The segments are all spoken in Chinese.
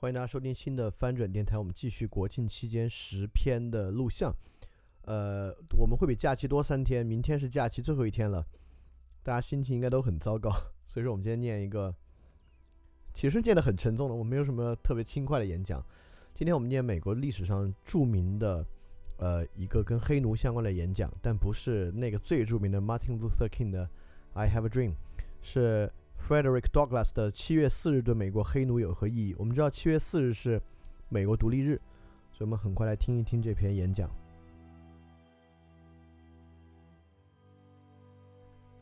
欢迎大家收听新的翻转电台。我们继续国庆期间十篇的录像。呃，我们会比假期多三天，明天是假期最后一天了，大家心情应该都很糟糕。所以说，我们今天念一个，其实念的很沉重的，我没有什么特别轻快的演讲。今天我们念美国历史上著名的，呃，一个跟黑奴相关的演讲，但不是那个最著名的 Martin Luther King 的 I Have a Dream，是。Frederick Douglass 的七月四日对美国黑奴有何意义？我们知道七月四日是美国独立日，所以我们很快来听一听这篇演讲。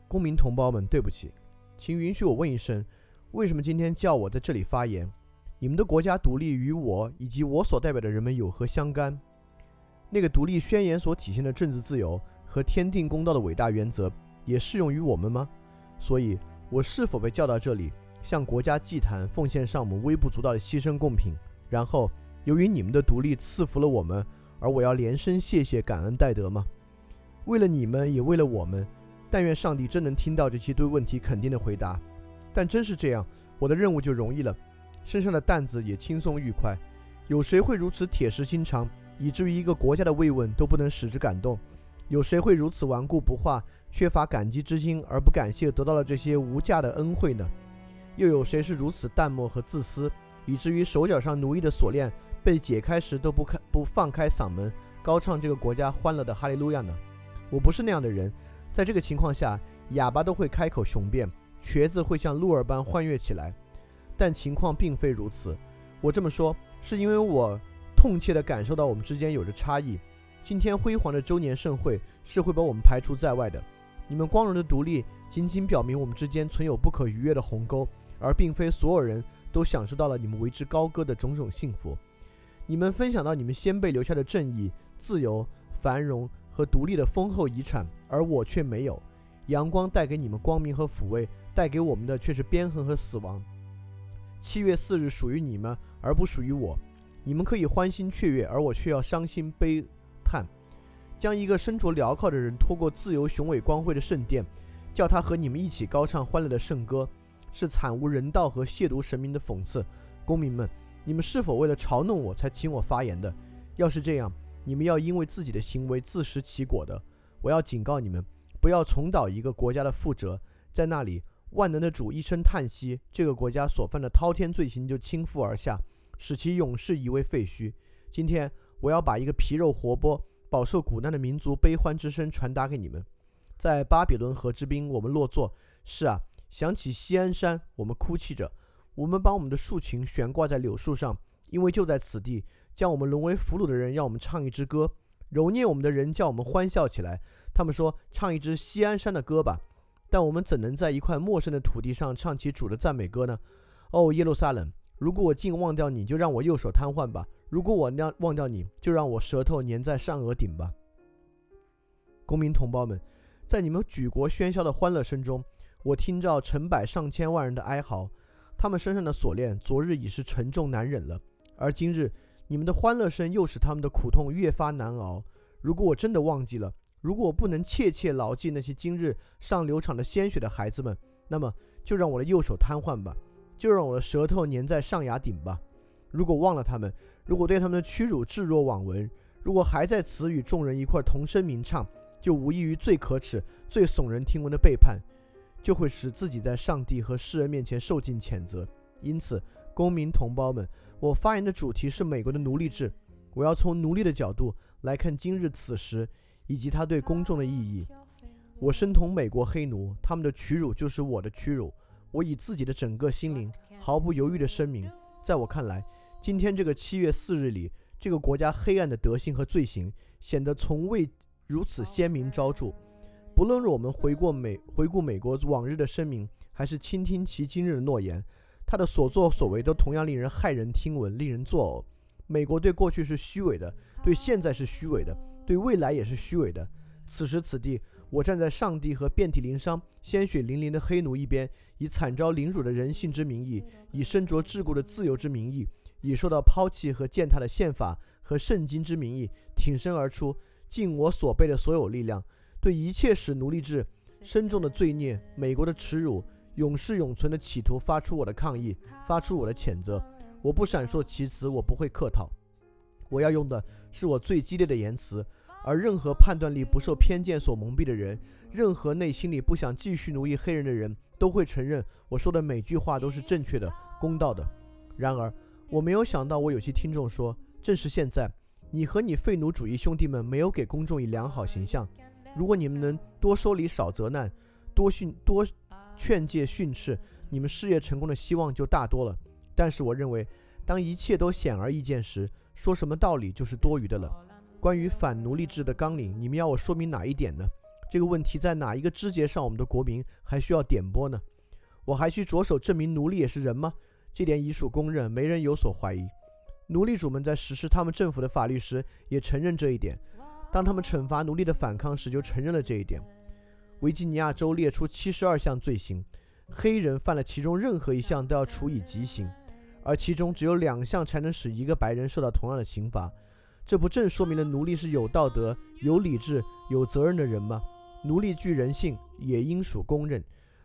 公民同胞们，对不起，请允许我问一声：为什么今天叫我在这里发言？你们的国家独立与我以及我所代表的人们有何相干？那个独立宣言所体现的政治自由和天定公道的伟大原则也适用于我们吗？所以。我是否被叫到这里，向国家祭坛，奉献上我们微不足道的牺牲贡品？然后，由于你们的独立赐福了我们，而我要连声谢谢、感恩戴德吗？为了你们，也为了我们，但愿上帝真能听到这些对问题肯定的回答。但真是这样，我的任务就容易了，身上的担子也轻松愉快。有谁会如此铁石心肠，以至于一个国家的慰问都不能使之感动？有谁会如此顽固不化？缺乏感激之心而不感谢得到了这些无价的恩惠呢？又有谁是如此淡漠和自私，以至于手脚上奴役的锁链被解开时都不开不放开嗓门高唱这个国家欢乐的哈利路亚呢？我不是那样的人，在这个情况下，哑巴都会开口雄辩，瘸子会像鹿儿般欢悦起来。但情况并非如此。我这么说，是因为我痛切地感受到我们之间有着差异。今天辉煌的周年盛会是会把我们排除在外的。你们光荣的独立，仅仅表明我们之间存有不可逾越的鸿沟，而并非所有人都享受到了你们为之高歌的种种幸福。你们分享到你们先辈留下的正义、自由、繁荣和独立的丰厚遗产，而我却没有。阳光带给你们光明和抚慰，带给我们的却是鞭痕和死亡。七月四日属于你们，而不属于我。你们可以欢欣雀跃，而我却要伤心悲。将一个身着镣铐的人拖过自由雄伟光辉的圣殿，叫他和你们一起高唱欢乐的圣歌，是惨无人道和亵渎神明的讽刺。公民们，你们是否为了嘲弄我才请我发言的？要是这样，你们要因为自己的行为自食其果的。我要警告你们，不要重蹈一个国家的覆辙，在那里，万能的主一声叹息，这个国家所犯的滔天罪行就倾覆而下，使其永世夷为废墟。今天，我要把一个皮肉活剥。饱受苦难的民族悲欢之声传达给你们，在巴比伦河之滨，我们落座。是啊，想起西安山，我们哭泣着。我们把我们的竖琴悬挂在柳树上，因为就在此地，将我们沦为俘虏的人，让我们唱一支歌；揉捏我们的人，叫我们欢笑起来。他们说：“唱一支西安山的歌吧。”但我们怎能在一块陌生的土地上唱起主的赞美歌呢？哦，耶路撒冷！如果我竟忘掉你，就让我右手瘫痪吧。如果我忘忘掉你，就让我舌头粘在上颚顶吧。公民同胞们，在你们举国喧嚣的欢乐声中，我听到成百上千万人的哀嚎。他们身上的锁链，昨日已是沉重难忍了，而今日你们的欢乐声又使他们的苦痛越发难熬。如果我真的忘记了，如果我不能切切牢记那些今日上流场的鲜血的孩子们，那么就让我的右手瘫痪吧，就让我的舌头粘在上牙顶吧。如果忘了他们，如果对他们的屈辱置若罔闻，如果还在此与众人一块同声鸣唱，就无异于最可耻、最耸人听闻的背叛，就会使自己在上帝和世人面前受尽谴责。因此，公民同胞们，我发言的主题是美国的奴隶制。我要从奴隶的角度来看今日此时以及它对公众的意义。我身同美国黑奴，他们的屈辱就是我的屈辱。我以自己的整个心灵毫不犹豫地声明，在我看来。今天这个七月四日里，这个国家黑暗的德行和罪行显得从未如此鲜明昭著。不论我们回过美回顾美国往日的声明，还是倾听其今日的诺言，他的所作所为都同样令人骇人听闻，令人作呕。美国对过去是虚伪的，对现在是虚伪的，对未来也是虚伪的。此时此地，我站在上帝和遍体鳞伤、鲜血淋淋的黑奴一边，以惨遭凌辱的人性之名义，以身着桎梏的自由之名义。以受到抛弃和践踏的宪法和圣经之名义挺身而出，尽我所备的所有力量，对一切使奴隶制深重的罪孽、美国的耻辱、永世永存的企图发出我的抗议，发出我的谴责。我不闪烁其词，我不会客套，我要用的是我最激烈的言辞。而任何判断力不受偏见所蒙蔽的人，任何内心里不想继续奴役黑人的人，都会承认我说的每句话都是正确的、公道的。然而，我没有想到，我有些听众说，正是现在，你和你废奴主义兄弟们没有给公众以良好形象。如果你们能多收礼、少责难，多训、多劝诫、训斥，你们事业成功的希望就大多了。但是，我认为，当一切都显而易见时，说什么道理就是多余的了。关于反奴隶制的纲领，你们要我说明哪一点呢？这个问题在哪一个枝节上，我们的国民还需要点拨呢？我还需着手证明奴隶也是人吗？这点已属公认，没人有所怀疑。奴隶主们在实施他们政府的法律时，也承认这一点。当他们惩罚奴隶的反抗时，就承认了这一点。维吉尼亚州列出七十二项罪行，黑人犯了其中任何一项都要处以极刑，而其中只有两项才能使一个白人受到同样的刑罚。这不正说明了奴隶是有道德、有理智、有责任的人吗？奴隶具人性，也应属公认。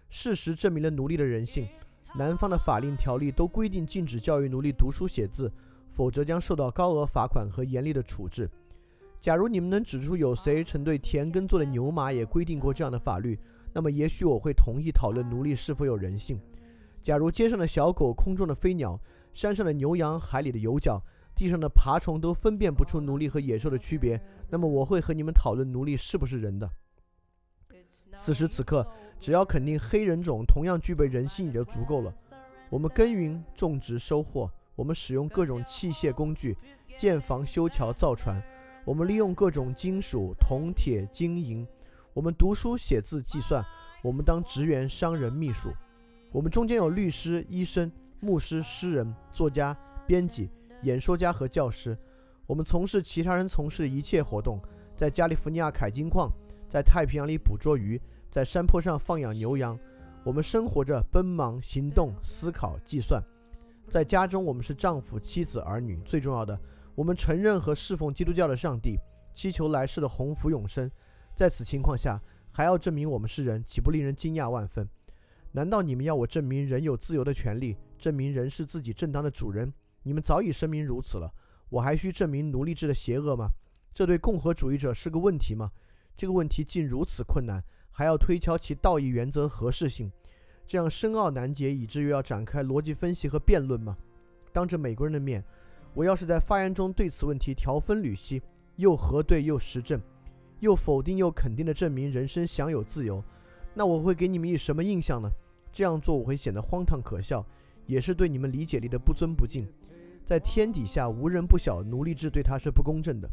事实证明了奴隶的人性。南方的法令条例都规定禁止教育奴隶读书写字，否则将受到高额罚款和严厉的处置。假如你们能指出有谁曾对田耕做的牛马也规定过这样的法律，那么也许我会同意讨论奴隶是否有人性。假如街上的小狗、空中的飞鸟、山上的牛羊、海里的游角。地上的爬虫都分辨不出奴隶和野兽的区别，那么我会和你们讨论奴隶是不是人的。此时此刻，只要肯定黑人种同样具备人性也就足够了。我们耕耘、种植、收获；我们使用各种器械工具，建房、修桥、造船；我们利用各种金属、铜、铁、金银；我们读书、写字、计算；我们当职员、商人、秘书；我们中间有律师、医生、牧师、诗人、作家、编辑。演说家和教师，我们从事其他人从事的一切活动，在加利福尼亚开金矿，在太平洋里捕捉鱼，在山坡上放养牛羊。我们生活着，奔忙、行动、思考、计算。在家中，我们是丈夫、妻子、儿女。最重要的，我们承认和侍奉基督教的上帝，祈求来世的鸿福永生。在此情况下，还要证明我们是人，岂不令人惊讶万分？难道你们要我证明人有自由的权利，证明人是自己正当的主人？你们早已声明如此了，我还需证明奴隶制的邪恶吗？这对共和主义者是个问题吗？这个问题竟如此困难，还要推敲其道义原则合适性，这样深奥难解，以至于要展开逻辑分析和辩论吗？当着美国人的面，我要是在发言中对此问题条分缕析，又核对又实证，又否定又肯定地证明人生享有自由，那我会给你们以什么印象呢？这样做我会显得荒唐可笑，也是对你们理解力的不尊不敬。在天底下无人不晓，奴隶制对他是不公正的，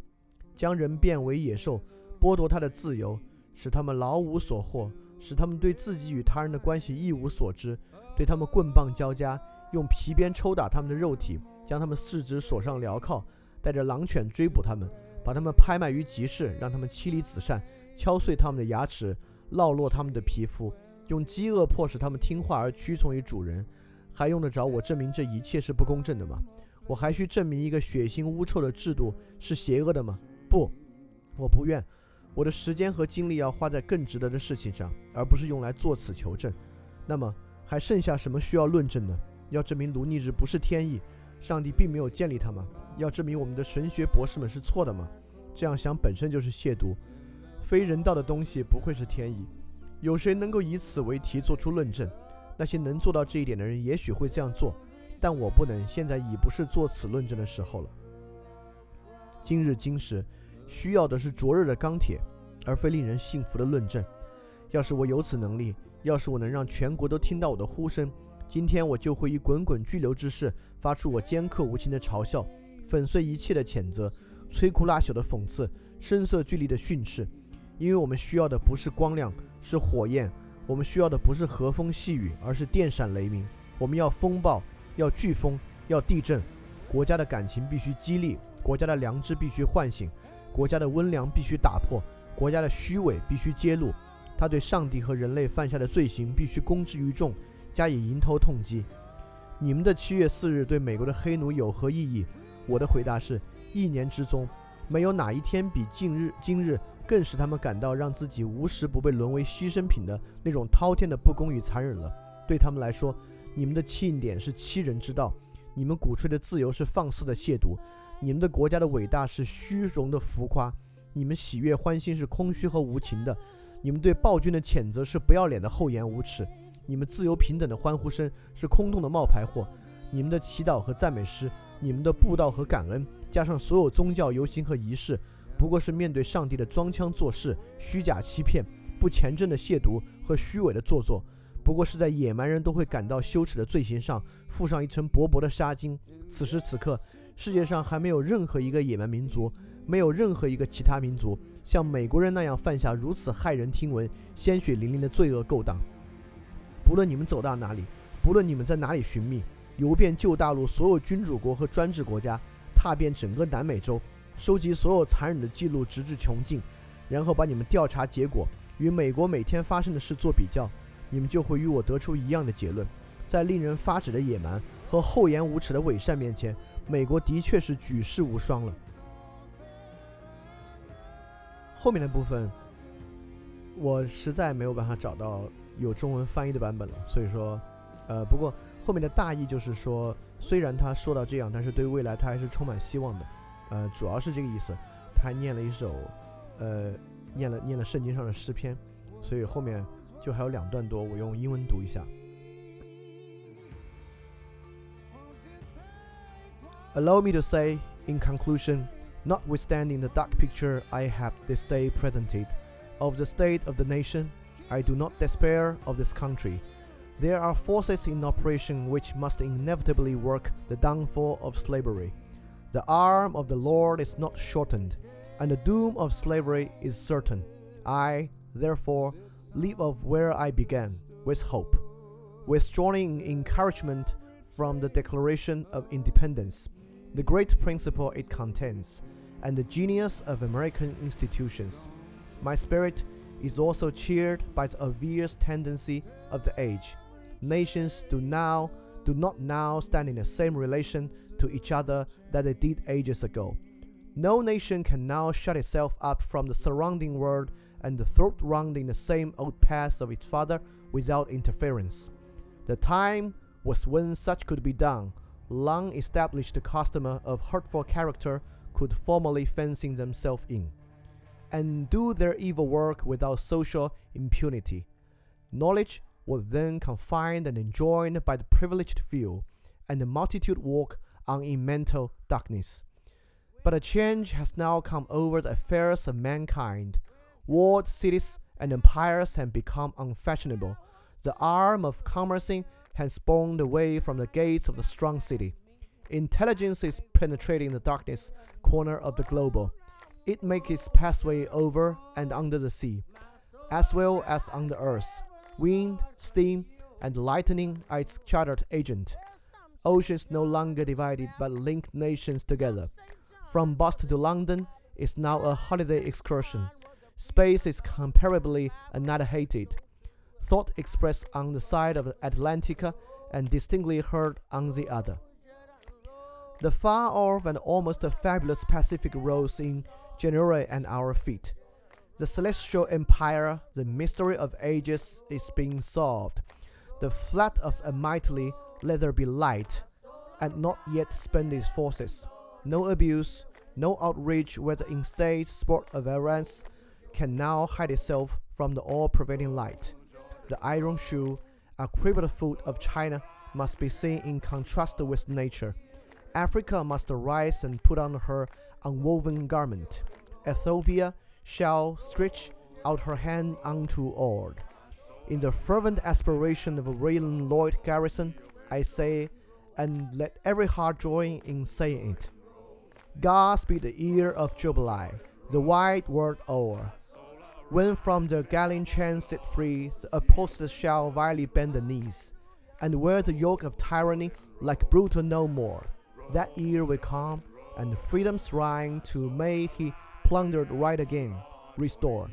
将人变为野兽，剥夺他的自由，使他们老无所获，使他们对自己与他人的关系一无所知，对他们棍棒交加，用皮鞭抽打他们的肉体，将他们四肢锁上镣铐，带着狼犬追捕他们，把他们拍卖于集市，让他们妻离子散，敲碎他们的牙齿，烙落他们的皮肤，用饥饿迫使他们听话而屈从于主人，还用得着我证明这一切是不公正的吗？我还需证明一个血腥污臭的制度是邪恶的吗？不，我不愿。我的时间和精力要花在更值得的事情上，而不是用来作此求证。那么还剩下什么需要论证呢？要证明奴隶制不是天意，上帝并没有建立它吗？要证明我们的神学博士们是错的吗？这样想本身就是亵渎。非人道的东西不会是天意。有谁能够以此为题做出论证？那些能做到这一点的人也许会这样做。但我不能，现在已不是做此论证的时候了。今日今时，需要的是灼热的钢铁，而非令人信服的论证。要是我有此能力，要是我能让全国都听到我的呼声，今天我就会以滚滚巨流之势，发出我尖刻无情的嘲笑，粉碎一切的谴责，摧枯拉朽的讽刺，声色俱厉的训斥。因为我们需要的不是光亮，是火焰；我们需要的不是和风细雨，而是电闪雷鸣。我们要风暴。要飓风，要地震，国家的感情必须激励，国家的良知必须唤醒，国家的温良必须打破，国家的虚伪必须揭露，他对上帝和人类犯下的罪行必须公之于众，加以迎头痛击。你们的七月四日对美国的黑奴有何意义？我的回答是：一年之中，没有哪一天比近日今日更使他们感到让自己无时不被沦为牺牲品的那种滔天的不公与残忍了。对他们来说。你们的庆典是欺人之道，你们鼓吹的自由是放肆的亵渎，你们的国家的伟大是虚荣的浮夸，你们喜悦欢欣是空虚和无情的，你们对暴君的谴责是不要脸的厚颜无耻，你们自由平等的欢呼声是空洞的冒牌货，你们的祈祷和赞美诗，你们的布道和感恩，加上所有宗教游行和仪式，不过是面对上帝的装腔作势、虚假欺骗、不虔诚的亵渎和虚伪的做作。不过是在野蛮人都会感到羞耻的罪行上附上一层薄薄的纱巾。此时此刻，世界上还没有任何一个野蛮民族，没有任何一个其他民族像美国人那样犯下如此骇人听闻、鲜血淋淋的罪恶勾当。不论你们走到哪里，不论你们在哪里寻觅，游遍旧大陆所有君主国和专制国家，踏遍整个南美洲，收集所有残忍的记录，直至穷尽，然后把你们调查结果与美国每天发生的事做比较。你们就会与我得出一样的结论：在令人发指的野蛮和厚颜无耻的伪善面前，美国的确是举世无双了。后面的部分，我实在没有办法找到有中文翻译的版本了，所以说，呃，不过后面的大意就是说，虽然他说到这样，但是对未来他还是充满希望的，呃，主要是这个意思。他还念了一首，呃，念了念了圣经上的诗篇，所以后面。就还有两段多，我用英文读一下。Allow me to say, in conclusion, notwithstanding the dark picture I have this day presented of the state of the nation, I do not despair of this country. There are forces in operation which must inevitably work the downfall of slavery. The arm of the Lord is not shortened, and the doom of slavery is certain. I, therefore, leave off where I began, with hope, with strong encouragement from the Declaration of Independence, the great principle it contains, and the genius of American institutions. My spirit is also cheered by the obvious tendency of the age. Nations do now do not now stand in the same relation to each other that they did ages ago. No nation can now shut itself up from the surrounding world and the throat rounding the same old paths of its father without interference. The time was when such could be done. Long established customer of hurtful character could formally fencing themselves in, and do their evil work without social impunity. Knowledge was then confined and enjoined by the privileged few, and the multitude walk on in mental darkness. But a change has now come over the affairs of mankind walled cities and empires have become unfashionable. The arm of commercing has spawned away from the gates of the strong city. Intelligence is penetrating the darkness corner of the globe. It makes its pathway over and under the sea, as well as on the earth. Wind, steam, and lightning are its chartered agent. Oceans no longer divided but link nations together. From Boston to London is now a holiday excursion. Space is comparably annihilated. Thought expressed on the side of the Atlantica and distinctly heard on the other. The far off and almost fabulous Pacific rose in January at our feet. The celestial empire, the mystery of ages, is being solved. The flood of a mightily, let there be light, and not yet spend its forces. No abuse, no outrage, whether in state, sport, or violence, can now hide itself from the all-pervading light. The iron shoe, a crippled foot of China, must be seen in contrast with nature. Africa must rise and put on her unwoven garment. Ethiopia shall stretch out her hand unto all. In the fervent aspiration of Raylan Lloyd Garrison, I say, and let every heart join in saying it. God speed the ear of Jubilee, the wide world o'er. When from the galling chain set free, the apostles shall vilely bend the knees, and wear the yoke of tyranny like brutal no more. That year will come, and freedom's reign to may he plundered right again, restore.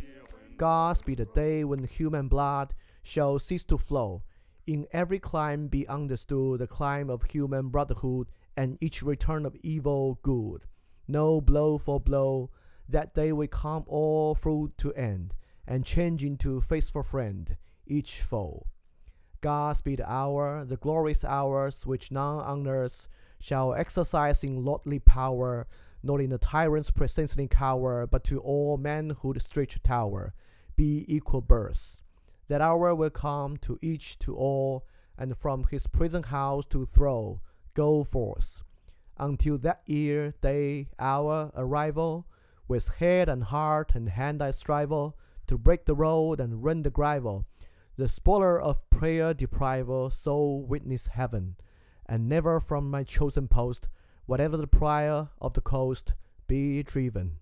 God's be the day when human blood shall cease to flow. In every clime be understood the clime of human brotherhood, and each return of evil good. No blow for blow, that day will come all through to end, and change into faithful friend each foe. God the hour, the glorious hours which none on earth shall exercise in lordly power, not in the tyrant's presently cower, but to all manhood stretch tower, be equal birth. That hour will come to each to all, and from his prison house to throw, go forth. Until that year, day, hour, arrival, with head and heart and hand I strive oh, to break the road and run the gravel. The spoiler of prayer deprival, so witness heaven, and never from my chosen post, whatever the prior of the coast, be driven.